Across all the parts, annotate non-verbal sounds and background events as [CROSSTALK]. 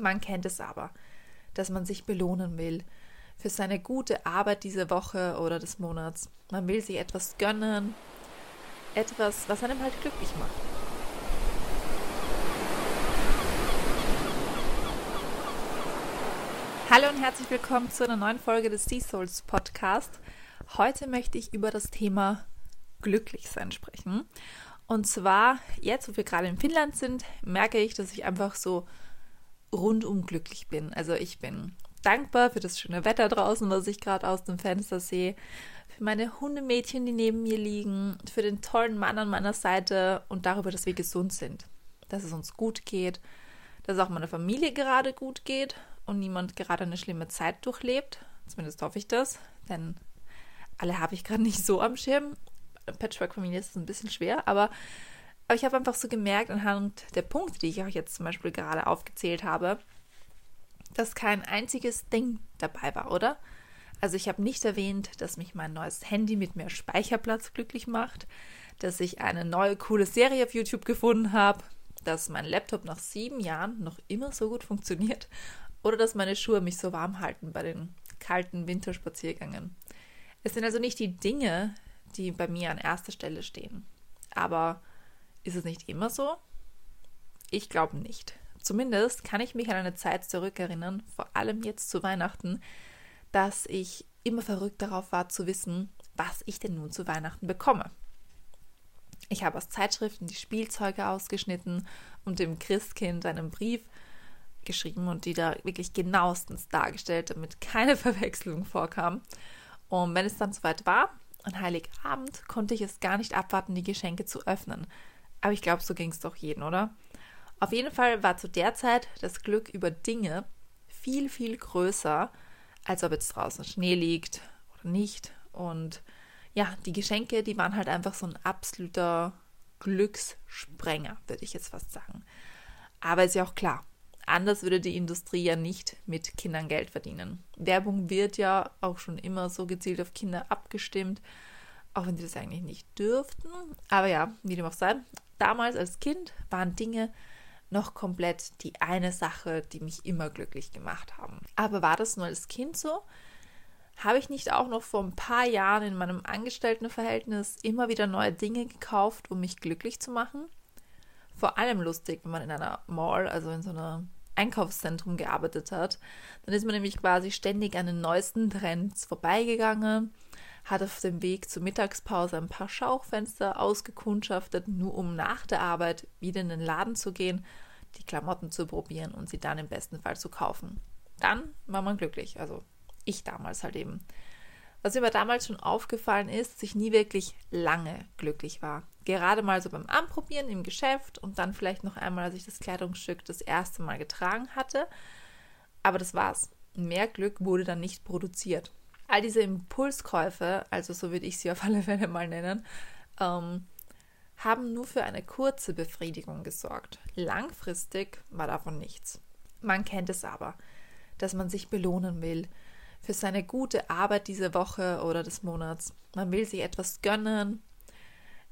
Man kennt es aber, dass man sich belohnen will für seine gute Arbeit diese Woche oder des Monats. Man will sich etwas gönnen, etwas, was einem halt glücklich macht. Hallo und herzlich willkommen zu einer neuen Folge des Sea Souls Podcast. Heute möchte ich über das Thema Glücklichsein sprechen. Und zwar, jetzt, wo wir gerade in Finnland sind, merke ich, dass ich einfach so rundum glücklich bin. Also ich bin dankbar für das schöne Wetter draußen, was ich gerade aus dem Fenster sehe, für meine Hundemädchen, die neben mir liegen, für den tollen Mann an meiner Seite und darüber, dass wir gesund sind, dass es uns gut geht, dass auch meiner Familie gerade gut geht und niemand gerade eine schlimme Zeit durchlebt. Zumindest hoffe ich das, denn alle habe ich gerade nicht so am Schirm. Patchwork-Familie ist es ein bisschen schwer, aber aber ich habe einfach so gemerkt, anhand der Punkte, die ich euch jetzt zum Beispiel gerade aufgezählt habe, dass kein einziges Ding dabei war, oder? Also ich habe nicht erwähnt, dass mich mein neues Handy mit mehr Speicherplatz glücklich macht, dass ich eine neue coole Serie auf YouTube gefunden habe, dass mein Laptop nach sieben Jahren noch immer so gut funktioniert oder dass meine Schuhe mich so warm halten bei den kalten Winterspaziergängen. Es sind also nicht die Dinge, die bei mir an erster Stelle stehen, aber ist es nicht immer so? Ich glaube nicht. Zumindest kann ich mich an eine Zeit zurückerinnern, vor allem jetzt zu Weihnachten, dass ich immer verrückt darauf war zu wissen, was ich denn nun zu Weihnachten bekomme. Ich habe aus Zeitschriften die Spielzeuge ausgeschnitten und dem Christkind einen Brief geschrieben und die da wirklich genauestens dargestellt, damit keine [LAUGHS] Verwechslung vorkam. Und wenn es dann soweit war, an Heiligabend, konnte ich es gar nicht abwarten, die Geschenke zu öffnen. Aber ich glaube, so ging es doch jeden, oder? Auf jeden Fall war zu der Zeit das Glück über Dinge viel, viel größer, als ob jetzt draußen Schnee liegt oder nicht. Und ja, die Geschenke, die waren halt einfach so ein absoluter Glückssprenger, würde ich jetzt fast sagen. Aber ist ja auch klar, anders würde die Industrie ja nicht mit Kindern Geld verdienen. Werbung wird ja auch schon immer so gezielt auf Kinder abgestimmt, auch wenn sie das eigentlich nicht dürften. Aber ja, wie dem auch sei, damals als Kind waren Dinge noch komplett die eine Sache, die mich immer glücklich gemacht haben. Aber war das nur als Kind so? Habe ich nicht auch noch vor ein paar Jahren in meinem Angestelltenverhältnis immer wieder neue Dinge gekauft, um mich glücklich zu machen? Vor allem lustig, wenn man in einer Mall, also in so einem Einkaufszentrum gearbeitet hat. Dann ist man nämlich quasi ständig an den neuesten Trends vorbeigegangen hat auf dem Weg zur Mittagspause ein paar Schauchfenster ausgekundschaftet, nur um nach der Arbeit wieder in den Laden zu gehen, die Klamotten zu probieren und sie dann im besten Fall zu kaufen. Dann war man glücklich, also ich damals halt eben. Was mir aber damals schon aufgefallen ist, dass ich nie wirklich lange glücklich war. Gerade mal so beim Anprobieren im Geschäft und dann vielleicht noch einmal, als ich das Kleidungsstück das erste Mal getragen hatte. Aber das war's. Mehr Glück wurde dann nicht produziert all diese Impulskäufe, also so würde ich sie auf [LAUGHS] alle Fälle mal nennen, ähm, haben nur für eine kurze Befriedigung gesorgt. Langfristig war davon nichts. Man kennt es aber, dass man sich belohnen will für seine gute Arbeit diese Woche oder des Monats. Man will sich etwas gönnen,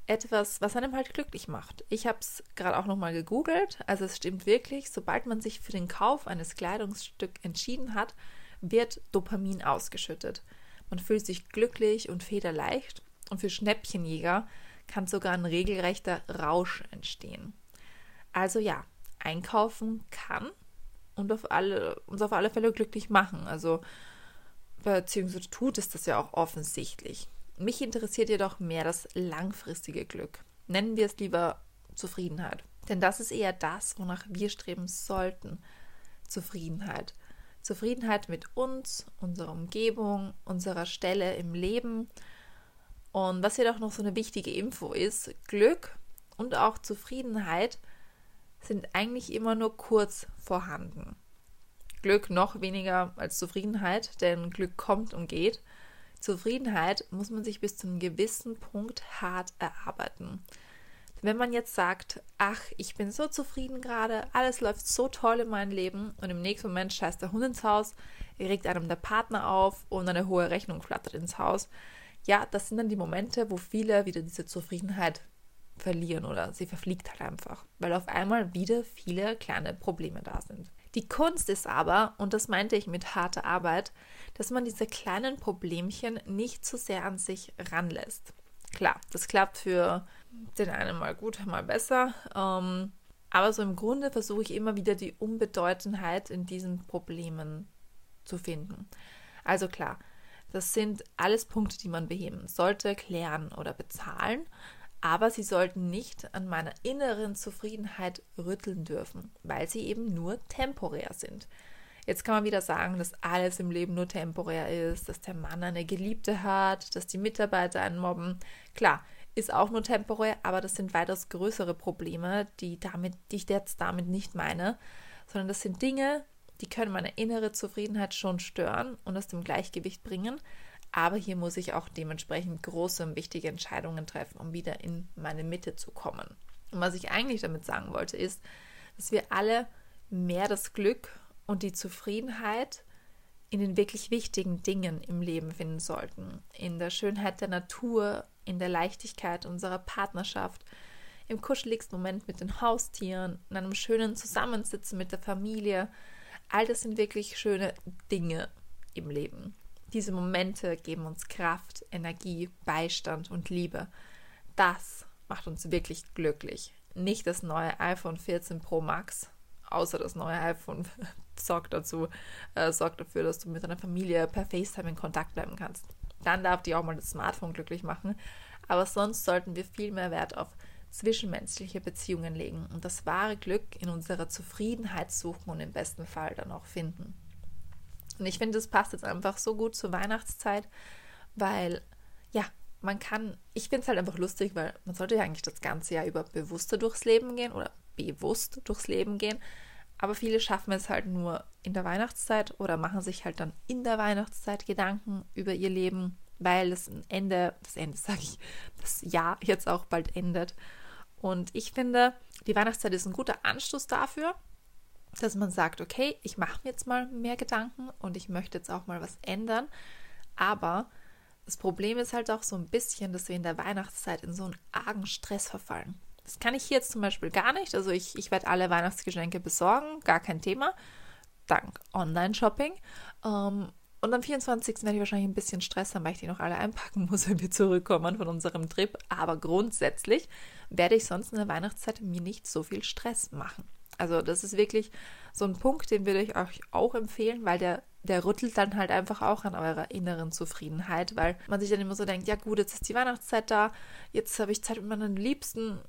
etwas, was einem halt glücklich macht. Ich habe es gerade auch nochmal gegoogelt. Also es stimmt wirklich, sobald man sich für den Kauf eines Kleidungsstücks entschieden hat, wird Dopamin ausgeschüttet. Man fühlt sich glücklich und federleicht und für Schnäppchenjäger kann sogar ein regelrechter Rausch entstehen. Also ja, einkaufen kann und auf alle, uns auf alle Fälle glücklich machen. Also beziehungsweise tut es das ja auch offensichtlich. Mich interessiert jedoch mehr das langfristige Glück. Nennen wir es lieber Zufriedenheit. Denn das ist eher das, wonach wir streben sollten. Zufriedenheit. Zufriedenheit mit uns, unserer Umgebung, unserer Stelle im Leben. Und was jedoch noch so eine wichtige Info ist, Glück und auch Zufriedenheit sind eigentlich immer nur kurz vorhanden. Glück noch weniger als Zufriedenheit, denn Glück kommt und geht. Zufriedenheit muss man sich bis zu einem gewissen Punkt hart erarbeiten. Wenn man jetzt sagt, ach, ich bin so zufrieden gerade, alles läuft so toll in meinem Leben und im nächsten Moment scheißt der Hund ins Haus, regt einem der Partner auf und eine hohe Rechnung flattert ins Haus, ja, das sind dann die Momente, wo viele wieder diese Zufriedenheit verlieren oder sie verfliegt halt einfach, weil auf einmal wieder viele kleine Probleme da sind. Die Kunst ist aber, und das meinte ich mit harter Arbeit, dass man diese kleinen Problemchen nicht zu sehr an sich ranlässt. Klar, das klappt für den einen mal gut, mal besser. Ähm, aber so im Grunde versuche ich immer wieder die Unbedeutendheit in diesen Problemen zu finden. Also klar, das sind alles Punkte, die man beheben sollte, klären oder bezahlen, aber sie sollten nicht an meiner inneren Zufriedenheit rütteln dürfen, weil sie eben nur temporär sind. Jetzt kann man wieder sagen, dass alles im Leben nur temporär ist, dass der Mann eine Geliebte hat, dass die Mitarbeiter einen mobben. Klar, ist auch nur temporär, aber das sind weitaus größere Probleme, die, damit, die ich jetzt damit nicht meine, sondern das sind Dinge, die können meine innere Zufriedenheit schon stören und aus dem Gleichgewicht bringen. Aber hier muss ich auch dementsprechend große und wichtige Entscheidungen treffen, um wieder in meine Mitte zu kommen. Und was ich eigentlich damit sagen wollte, ist, dass wir alle mehr das Glück und die Zufriedenheit in den wirklich wichtigen Dingen im Leben finden sollten. In der Schönheit der Natur, in der Leichtigkeit unserer Partnerschaft, im kuscheligsten Moment mit den Haustieren, in einem schönen Zusammensitzen mit der Familie. All das sind wirklich schöne Dinge im Leben. Diese Momente geben uns Kraft, Energie, Beistand und Liebe. Das macht uns wirklich glücklich. Nicht das neue iPhone 14 Pro Max, außer das neue iPhone sorgt dazu, äh, sorgt dafür, dass du mit deiner Familie per FaceTime in Kontakt bleiben kannst. Dann darf die auch mal das Smartphone glücklich machen. Aber sonst sollten wir viel mehr Wert auf zwischenmenschliche Beziehungen legen und das wahre Glück in unserer Zufriedenheit suchen und im besten Fall dann auch finden. Und ich finde, das passt jetzt einfach so gut zur Weihnachtszeit, weil ja, man kann, ich finde es halt einfach lustig, weil man sollte ja eigentlich das ganze Jahr über bewusster durchs Leben gehen oder bewusst durchs Leben gehen. Aber viele schaffen es halt nur in der Weihnachtszeit oder machen sich halt dann in der Weihnachtszeit Gedanken über ihr Leben, weil das Ende, das Ende [LAUGHS] sage ich, das Jahr jetzt auch bald endet. Und ich finde, die Weihnachtszeit ist ein guter Anstoß dafür, dass man sagt, okay, ich mache mir jetzt mal mehr Gedanken und ich möchte jetzt auch mal was ändern. Aber das Problem ist halt auch so ein bisschen, dass wir in der Weihnachtszeit in so einen argen Stress verfallen. Das kann ich hier jetzt zum Beispiel gar nicht. Also ich, ich werde alle Weihnachtsgeschenke besorgen, gar kein Thema. Dank Online-Shopping. Ähm, und am 24. werde ich wahrscheinlich ein bisschen Stress haben, weil ich die noch alle einpacken muss, [LAUGHS] wenn wir zurückkommen von unserem Trip. Aber grundsätzlich werde ich sonst in der Weihnachtszeit mir nicht so viel Stress machen. Also das ist wirklich so ein Punkt, den würde ich euch auch empfehlen, weil der, der rüttelt dann halt einfach auch an eurer inneren Zufriedenheit, weil man sich dann immer so denkt, ja gut, jetzt ist die Weihnachtszeit da, jetzt habe ich Zeit mit meinen Liebsten,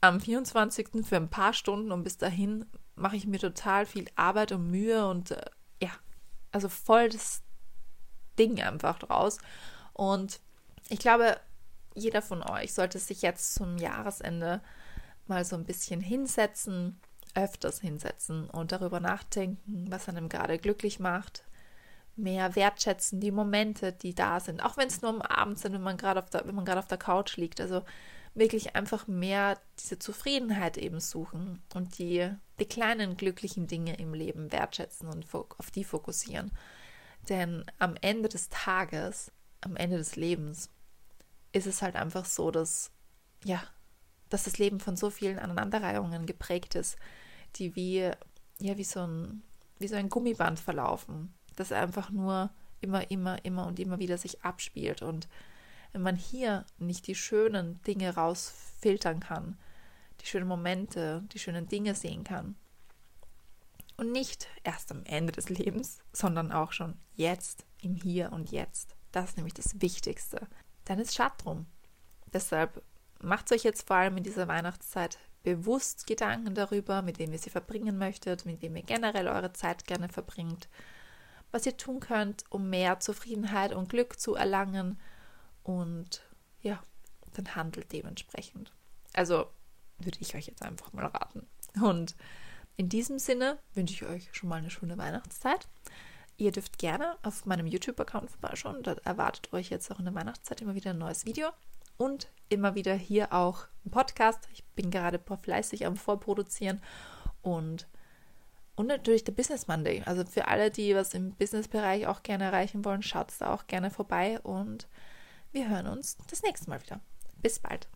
am 24. für ein paar Stunden und bis dahin mache ich mir total viel Arbeit und Mühe und äh, ja, also voll das Ding einfach draus. Und ich glaube, jeder von euch sollte sich jetzt zum Jahresende mal so ein bisschen hinsetzen, öfters hinsetzen und darüber nachdenken, was einem gerade glücklich macht, mehr wertschätzen, die Momente, die da sind, auch wenn es nur am Abend sind, wenn man gerade auf der, auf der Couch liegt. Also wirklich einfach mehr diese Zufriedenheit eben suchen und die, die kleinen glücklichen Dinge im Leben wertschätzen und auf die fokussieren. Denn am Ende des Tages, am Ende des Lebens, ist es halt einfach so, dass, ja, dass das Leben von so vielen Aneinanderreihungen geprägt ist, die wie, ja, wie so ein, wie so ein Gummiband verlaufen, das einfach nur immer, immer, immer und immer wieder sich abspielt und wenn man hier nicht die schönen Dinge rausfiltern kann, die schönen Momente, die schönen Dinge sehen kann. Und nicht erst am Ende des Lebens, sondern auch schon jetzt, im Hier und Jetzt. Das ist nämlich das Wichtigste. Dann ist Schad drum. Deshalb macht euch jetzt vor allem in dieser Weihnachtszeit bewusst Gedanken darüber, mit wem ihr sie verbringen möchtet, mit wem ihr generell eure Zeit gerne verbringt, was ihr tun könnt, um mehr Zufriedenheit und Glück zu erlangen und ja, dann handelt dementsprechend. Also würde ich euch jetzt einfach mal raten. Und in diesem Sinne wünsche ich euch schon mal eine schöne Weihnachtszeit. Ihr dürft gerne auf meinem YouTube-Account vorbeischauen. Da erwartet euch jetzt auch in der Weihnachtszeit immer wieder ein neues Video und immer wieder hier auch ein Podcast. Ich bin gerade fleißig am Vorproduzieren und und natürlich der Business Monday. Also für alle, die was im Business-Bereich auch gerne erreichen wollen, schaut da auch gerne vorbei und wir hören uns das nächste Mal wieder. Bis bald.